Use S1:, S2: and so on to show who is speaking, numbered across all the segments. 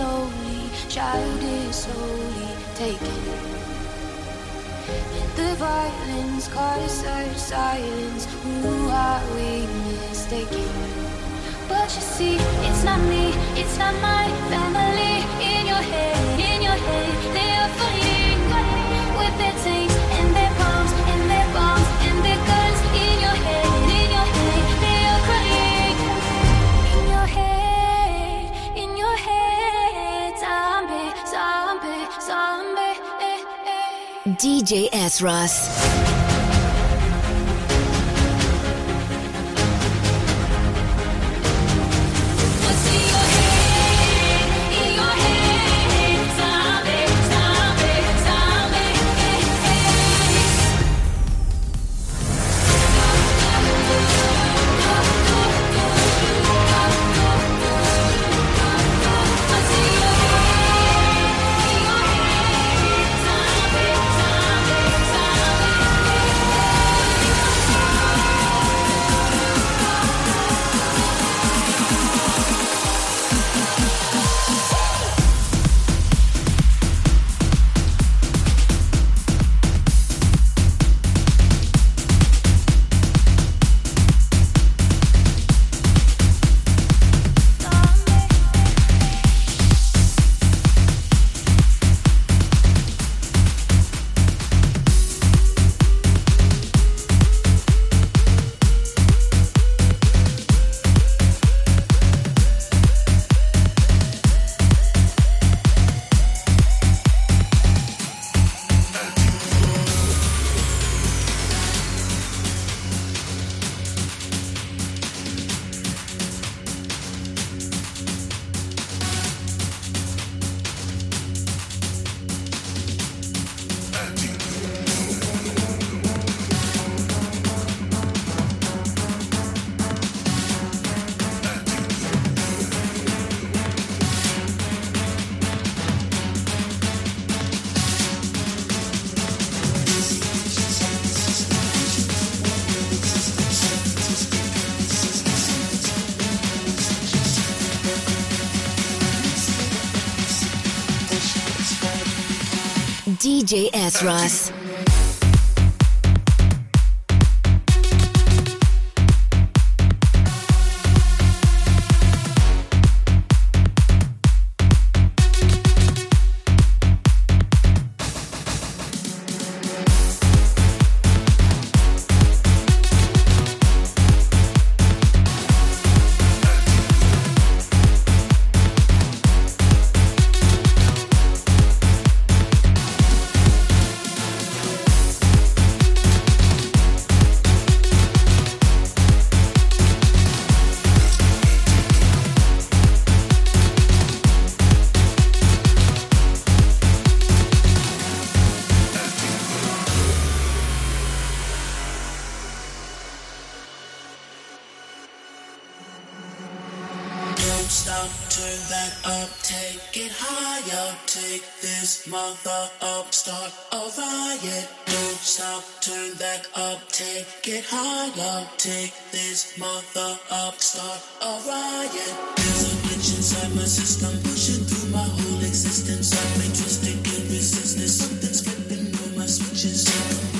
S1: slowly, child is slowly taken. The violence causes our silence. Who are we mistaken? But you see, it's not me, it's not my family. In your head, in your head, they are fighting with their
S2: DJ S.
S1: Ross.
S2: DJ S.
S3: Ross. Up, take it higher, take this mother up, start a riot. Don't stop, turn that up, take it higher, take this mother up, start a riot. There's a glitch inside my system, pushing through my whole existence. I've been twisted, can't this. Something's flipping all my switches.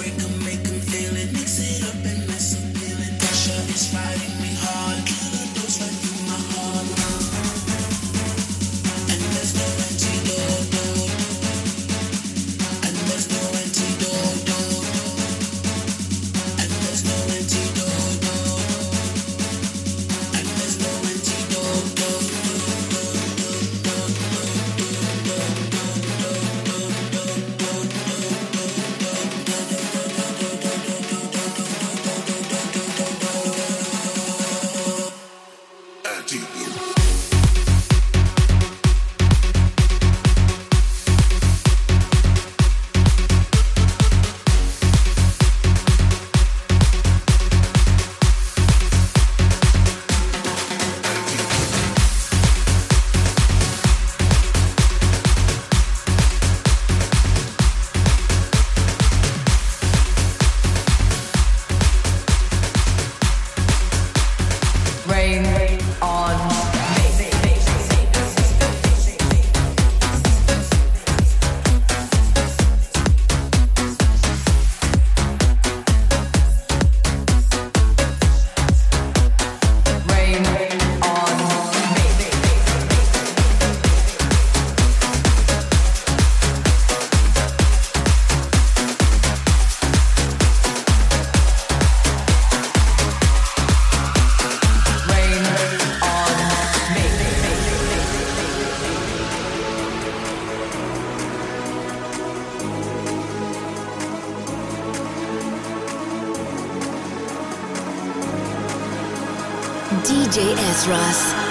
S1: DJ ross.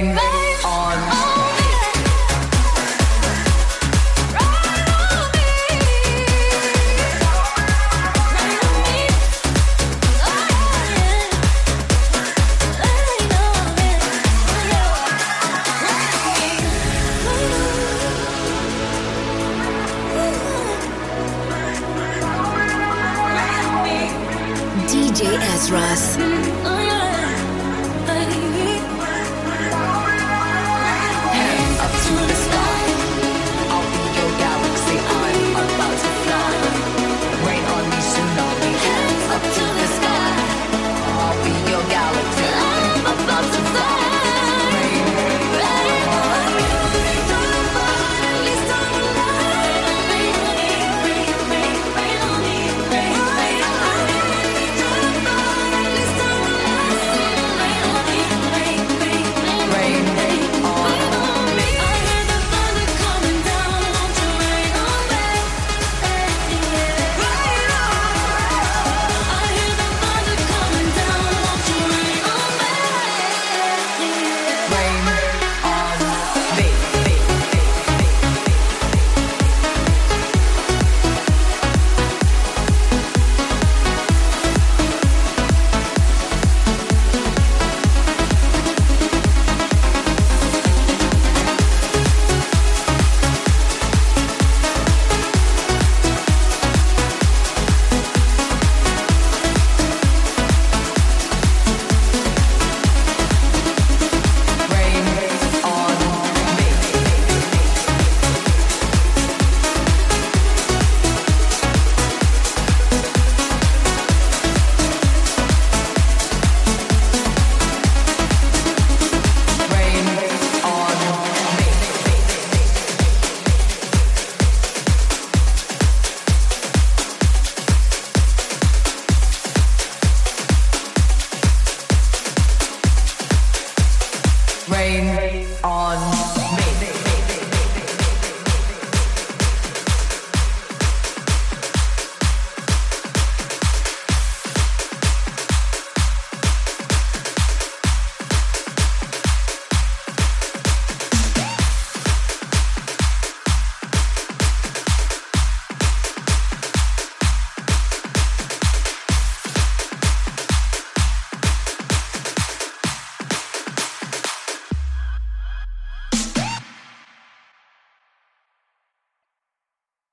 S2: Ross. On